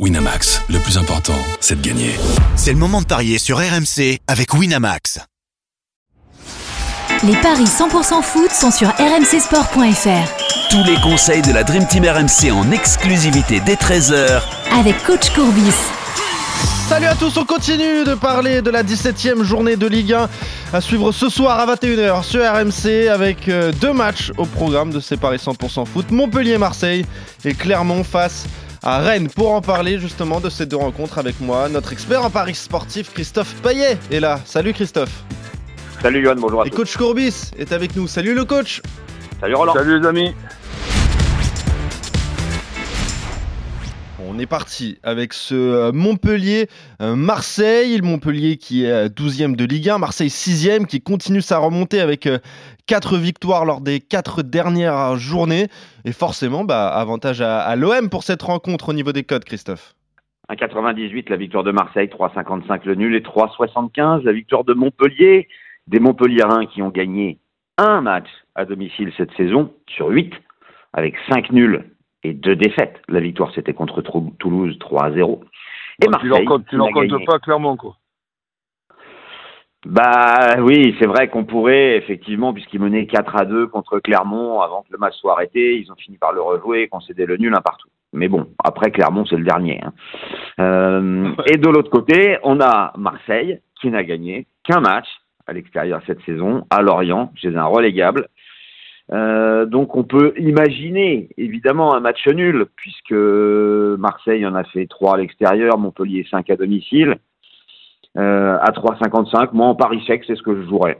Winamax, le plus important, c'est de gagner. C'est le moment de parier sur RMC avec Winamax. Les paris 100% foot sont sur rmcsport.fr. Tous les conseils de la Dream Team RMC en exclusivité dès 13h Avec coach Courbis. Salut à tous, on continue de parler de la 17e journée de Ligue 1 à suivre ce soir à 21h sur RMC avec euh, deux matchs au programme de ces paris 100% foot. Montpellier-Marseille et Clermont face à Rennes. Pour en parler justement de ces deux rencontres avec moi, notre expert en paris sportif Christophe Payet est là. Salut Christophe. Salut Johan, bonjour à Et tous. coach Courbis est avec nous. Salut le coach. Salut Roland. Salut les amis. On est parti avec ce euh, Montpellier-Marseille. Montpellier qui est 12e de Ligue 1, Marseille 6e qui continue sa remontée avec 4 victoires lors des 4 dernières journées. Et forcément, bah, avantage à, à l'OM pour cette rencontre au niveau des codes, Christophe. 1,98 la victoire de Marseille, 3,55 le nul et 3,75 la victoire de Montpellier. Des Montpelliérains qui ont gagné un match à domicile cette saison sur 8 avec 5 nuls et 2 défaites. La victoire c'était contre Toulouse 3 à 0. Et Bon, Marseille, tu leur comptes, pas clairement quoi. Bah oui, c'est vrai qu'on pourrait effectivement, puisqu'ils menaient 4 à 2 contre Clermont avant que le match soit arrêté, ils ont fini par le rejouer et concéder le nul un partout. Mais bon, après Clermont, c'est le dernier. hein. Euh, et de l'autre côté, on a Marseille qui n'a gagné qu'un match à l'extérieur cette saison, à Lorient, chez un relégable. Euh, donc on peut imaginer évidemment un match nul, puisque Marseille en a fait 3 à l'extérieur, Montpellier 5 à domicile. Euh, à 3,55. Moi, en Paris sec, c'est ce que je jouerais.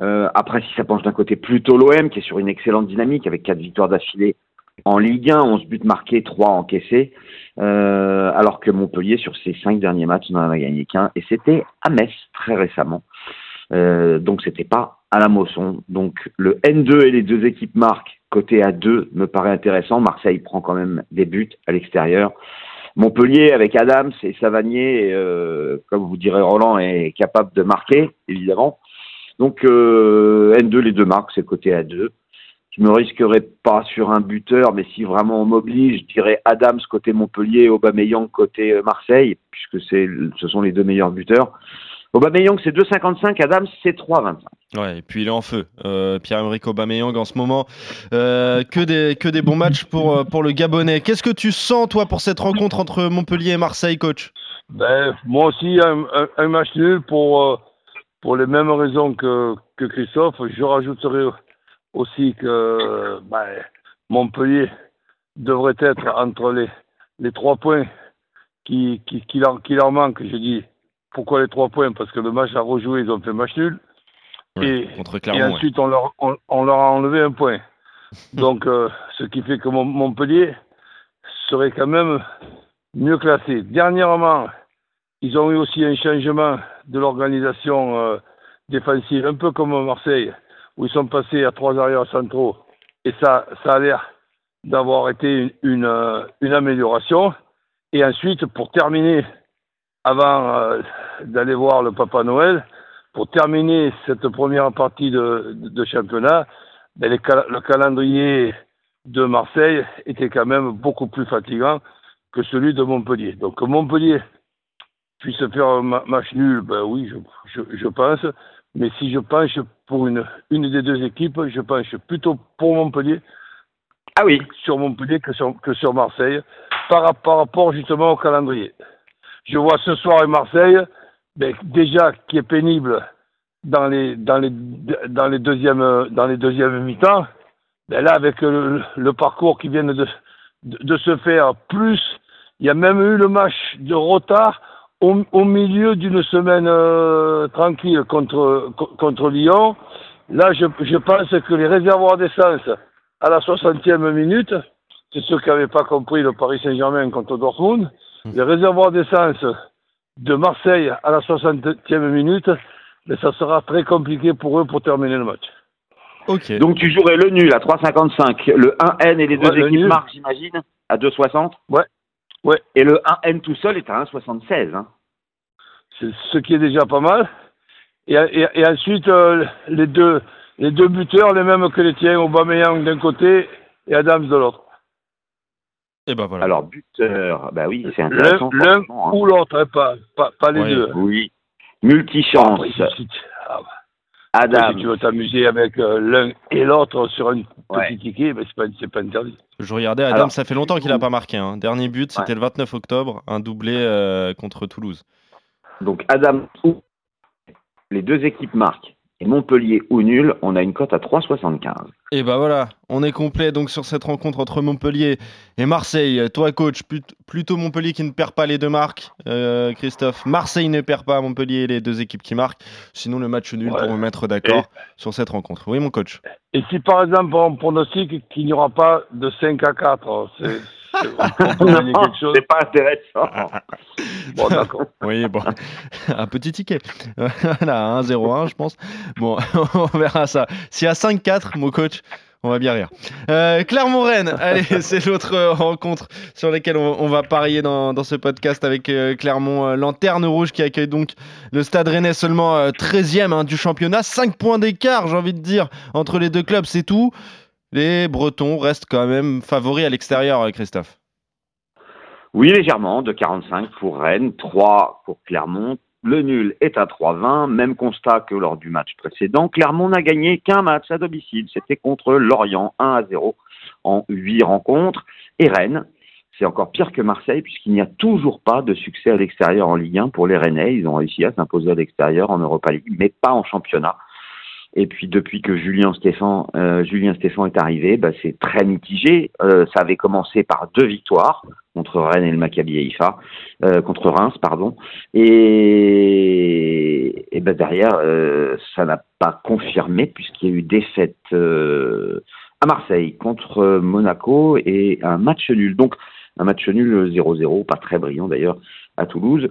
Euh, après, si ça penche d'un côté plutôt l'OM, qui est sur une excellente dynamique avec quatre victoires d'affilée en Ligue 1, 11 buts marqués, 3 encaissés, euh, alors que Montpellier, sur ses cinq derniers matchs, n'en a gagné qu'un, et c'était à Metz très récemment. Donc, c'était pas à la Mosson. Donc, le N2 et les deux équipes marquent côté A2 me paraît intéressant. Marseille prend quand même des buts à l'extérieur. Montpellier avec Adams et Savanier, euh, comme vous direz Roland, est capable de marquer, évidemment. Donc euh, N2, les deux marques, c'est côté A2. Je me risquerais pas sur un buteur, mais si vraiment on m'oblige, je dirais Adams côté Montpellier Aubameyang côté euh, Marseille, puisque c'est, ce sont les deux meilleurs buteurs. Aubameyang c'est 2,55, Adams c'est 3,25. Ouais, et puis il est en feu. Euh, Pierre-Emerick Aubameyang en ce moment, euh, que, des, que des bons matchs pour, euh, pour le Gabonais. Qu'est-ce que tu sens, toi, pour cette rencontre entre Montpellier et Marseille, coach? Ben, moi aussi, un, un- un match nul pour, euh, pour les mêmes raisons que, que Christophe. Je rajouterai aussi que ben, Montpellier devrait être entre les, les trois points qui, qui, qui, leur, qui leur manquent. Je dis pourquoi les trois points? Parce que le match à rejouer, ils ont fait match nul. Et- Contre Et Clermont. ouais. ensuite, on, leur, on, on leur a enlevé un point. Donc, euh, ce qui fait que Mon- Montpellier serait quand même mieux classé. Dernièrement, ils ont eu aussi un changement de l'organisation euh, défensive, un peu comme Marseille, où ils sont passés à trois arrières centraux. Et ça, ça a l'air d'avoir été une, une, euh, une amélioration. Et ensuite, pour terminer, avant euh, d'aller voir le Papa Noël, pour terminer cette première partie de, de, de championnat, ben, les le calendrier de Marseille était quand même beaucoup plus fatigant que celui de Montpellier. Donc que Montpellier puisse faire un ma- match nul, ben oui, je, je, je pense. Mais si je penche pour une, une des deux équipes, je penche plutôt pour Montpellier Ah oui, sur Montpellier que sur, que sur Marseille, par, par rapport justement au calendrier. Je vois ce soir et Marseille, ben, déjà qui est pénible dans les dans les dans les deuxièmes dans les deuxièmes mi-temps. Ben là, avec le, le parcours qui vient de, de, de se faire, plus il y a même eu le match de retard au, au milieu d'une semaine euh, tranquille contre co- contre Lyon. Là, je, je pense que les réservoirs d'essence à la 60e minute, c'est ceux qui n'avaient pas compris le Paris Saint-Germain contre Dortmund. Les réservoirs d'essence de Marseille à la 60e minute, mais ça sera très compliqué pour eux pour terminer le match. Donc tu jouerais le nul à 3,55, le 1N et les deux le équipes nul. marquent, j'imagine, à 2,60 Ouais. Ouais. Et le 1N tout seul est à 1,76. Hein. C'est ce qui est déjà pas mal. Et, et, et ensuite, euh, les, deux, les deux buteurs, les mêmes que les tiens, Aubameyang d'un côté et Adams de l'autre. Et ben voilà. Alors, buteur, bah oui, c'est L'un intéressant. l'un hein. ou l'autre, hein, pas, pas, pas les Oui. deux. Oui. Multichance. Ah, après, Adam. si tu veux t'amuser avec euh, l'un et l'autre sur un Ouais. petit ticket, ben, c'est pas, c'est pas interdit. Je regardais, Adam, Alors, ça fait longtemps qu'il n'a pas marqué. hein. Dernier but, c'était Ouais. le 29 octobre, un doublé euh, contre Toulouse. Donc, Adam ou les deux équipes marquent. Et Montpellier ou nul, on a une cote à 3,75. Et bah voilà, on est complet donc sur cette rencontre entre Montpellier et Marseille. Toi, coach, plut- plutôt Montpellier qui ne perd pas les deux marques, euh, Christophe. Marseille ne perd pas, Montpellier les deux équipes qui marquent. Sinon, le match nul Ouais. pour me mettre d'accord sur cette rencontre. Oui, mon coach. Et si par exemple on pronostique qu'il n'y aura pas de 5 à 4, c'est, c'est- pas intéressant. Bon, d'accord. Oui, bon, un petit ticket. Voilà, 1-0-1, je pense. Bon, on verra ça. S'il y a 5-4, mon coach, on va bien rire. Euh, Clermont-Rennes, allez, c'est l'autre euh, rencontre sur laquelle on, on va parier dans, dans ce podcast avec euh, Clermont, euh, Lanterne Rouge qui accueille donc le Stade Rennais seulement euh, 13e hein, du championnat. 5 points d'écart, j'ai envie de dire, entre les deux clubs, c'est tout. Les Bretons restent quand même favoris à l'extérieur, euh, Christophe. Oui, légèrement, de 45 pour Rennes, 3 pour Clermont. Le nul est à 3,20, même constat que lors du match précédent. Clermont n'a gagné qu'un match à domicile, c'était contre Lorient, 1 à 0 en 8 rencontres. Et Rennes, c'est encore pire que Marseille, puisqu'il n'y a toujours pas de succès à l'extérieur en Ligue 1 pour les Rennais. Ils ont réussi à s'imposer à l'extérieur en Europa League, mais pas en championnat. Et puis depuis que Julien Stéphan, euh, Julien Stéphan est arrivé, bah, c'est très mitigé. Euh, ça avait commencé par deux victoires contre Rennes et le Maccabi Haïfa, euh, contre Reims, pardon. Et, et ben derrière, euh, ça n'a pas confirmé puisqu'il y a eu défaite euh, à Marseille contre Monaco et un match nul. Donc un match nul 0-0, pas très brillant d'ailleurs, à Toulouse.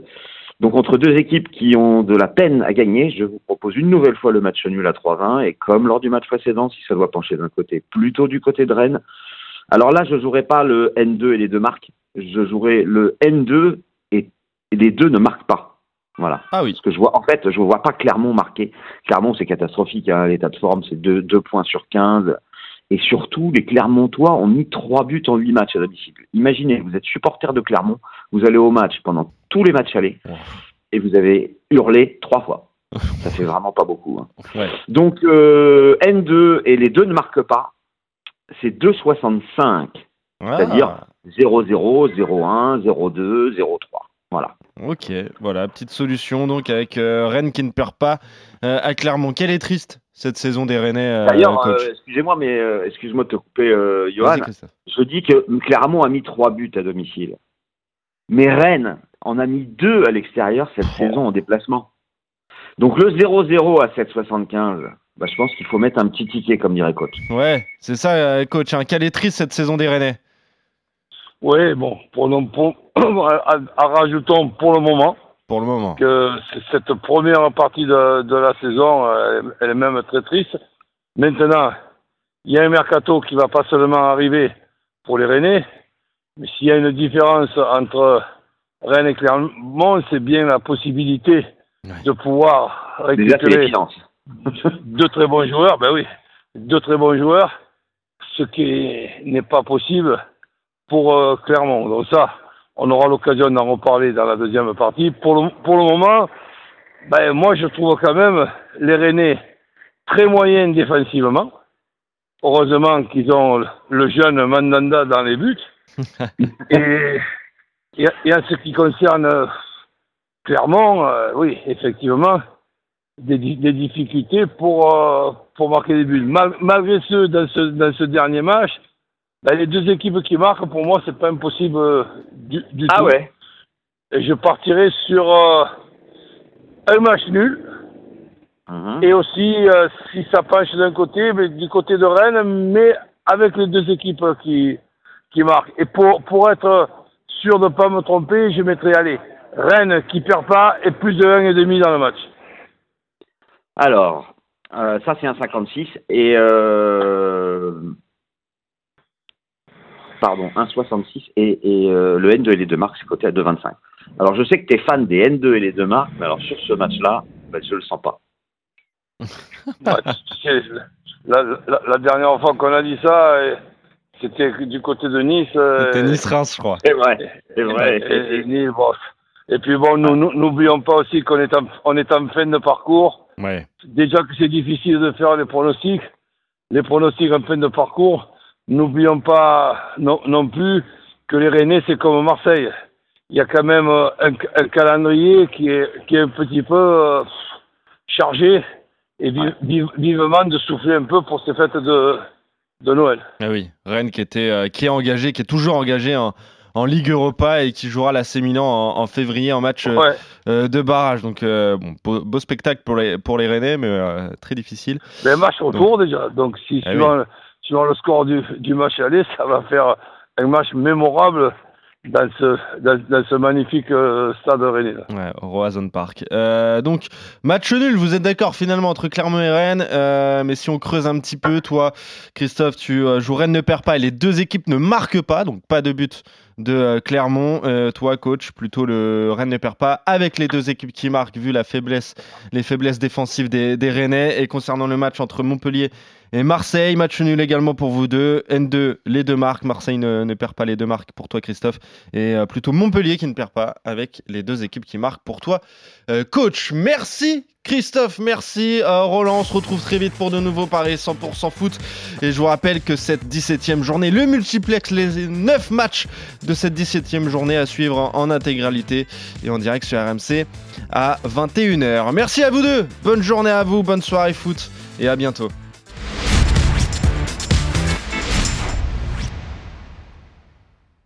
Donc entre deux équipes qui ont de la peine à gagner, je vous propose une nouvelle fois le match nul à 3-20 et comme lors du match précédent, si ça doit pencher d'un côté, plutôt du côté de Rennes. Alors là, je jouerai pas le N2 et les deux marques, je jouerai le N2 et, et les deux ne marquent pas. Voilà. Ah oui. Parce que je vois, en fait, je vois pas Clermont marquer. Clermont, c'est catastrophique, hein, l'état de forme, c'est 2 deux, points sur 15. Et surtout, les Clermontois ont mis trois buts en huit matchs à domicile. Imaginez, vous êtes supporter de Clermont, vous allez au match pendant tous les matchs allés, et vous avez hurlé trois fois. Ça fait vraiment pas beaucoup. hein. Ouais. Donc, euh, N2 et les deux ne marquent pas, c'est 2,65. Ah. C'est-à-dire 0-0, 0-1, 0-2, 0-3. Voilà. Ok, voilà, petite solution donc avec euh, Rennes qui ne perd pas euh, à Clermont. Quelle est triste cette saison des Rennais, euh, D'ailleurs, euh, excusez-moi, mais euh, excuse-moi de te couper, euh, Johan. Je dis que Clermont a mis trois buts à domicile. Mais Rennes en a mis deux à l'extérieur cette Oh. saison en déplacement. Donc le 0-0 à 7,75, bah, je pense qu'il faut mettre un petit ticket, comme dirait coach. Ouais, c'est ça, euh, coach. Hein. Quelle est triste cette saison des Rennais? Oui, bon, pour, le- pour- à- rajoutons pour le moment pour le moment. que cette première partie de, de la saison, euh, elle, elle est même très triste. Maintenant, il y a un mercato qui va pas seulement arriver pour les Rennais, mais s'il y a une différence entre Rennes et Clermont, c'est bien la possibilité de pouvoir récupérer deux très bons joueurs, ben oui, deux très bons joueurs, ce qui n'est pas possible pour euh, Clermont. Donc ça, on aura l'occasion d'en reparler dans la deuxième partie. Pour le, pour le moment, ben moi je trouve quand même les Rennais très moyens défensivement. Heureusement qu'ils ont le- jeune Mandanda dans les buts. et, et, et en ce qui concerne euh, Clermont, euh, oui, effectivement, des, des difficultés pour, euh, pour marquer des buts. Mal- malgré ce, dans ce, dans ce dernier match, les deux équipes qui marquent, pour moi, c'est pas impossible euh, du, du Ah tout. ouais Et je partirai sur euh, un match nul. Mhm. Et aussi, euh, si ça penche d'un côté, mais du côté de Rennes, mais avec les deux équipes qui, qui marquent. Et pour, pour être sûr de ne pas me tromper, je mettrai, allez, Rennes qui perd pas et plus de 1,5 dans le match. Alors, ça c'est un 56 et euh, pardon, un 66 et, et euh, le N2 et les deux marques c'est coté à 2,25. Alors je sais que tu es fan des N2 et les deux marques, mais alors sur ce match-là, ben, je le sens pas. Ouais, la, la- la dernière fois qu'on a dit ça, C'était du côté de Nice. euh, C'était Nice-Reims, je crois. C'est vrai, c'est vrai. Et, et Nice, bon. Et puis bon, nous- nous- n'oublions pas aussi qu'on est, en- on est en fin de parcours. Ouais. Déjà que c'est difficile de faire les pronostics, les pronostics en fin de parcours. N'oublions pas non, non plus que les Rennais, c'est comme Marseille. Il y a quand même euh, un, un calendrier qui est, qui est un petit peu euh, chargé et vi- vi- vivement de souffler un peu pour ces fêtes de, de Noël. Ah oui, Rennes qui était, euh, qui est engagé, qui est toujours engagé en, en Ligue Europa et qui jouera l'AC Milan en, en février en match euh, Ouais. euh, de barrage. Donc bon, beau, beau spectacle pour les pour les Rennais, mais très difficile. Mais match retour déjà. Donc, si suivant, suivant le score du, du match aller, ça va faire un match mémorable dans ce, magnifique euh, stade rennais. Ouais, Roazhon Park. Euh, donc match nul. Vous êtes d'accord finalement entre Clermont et Rennes, euh, mais si on creuse un petit peu, toi, Christophe, tu joues Rennes ne perd pas et les deux équipes ne marquent pas, donc pas de but de Clermont. Toi, coach, plutôt le Rennes ne perd pas avec les deux équipes qui marquent, vu la faiblesse, les faiblesses défensives des, des Rennais. Et concernant le match entre Montpellier et Marseille, match nul également pour vous deux. N2, les deux marques. Marseille ne, perd pas les deux marques pour toi, Christophe. Et euh, plutôt Montpellier qui ne perd pas avec les deux équipes qui marquent pour toi, euh, coach. Merci. Christophe, merci. Euh, Roland, on se retrouve très vite pour de nouveaux paris 100% foot. Et je vous rappelle que cette 17e journée, le multiplex, les 9 matchs de cette 17e journée à suivre en intégralité et en direct sur RMC à 21h. Merci à vous deux. Bonne journée à vous, bonne soirée foot et à bientôt.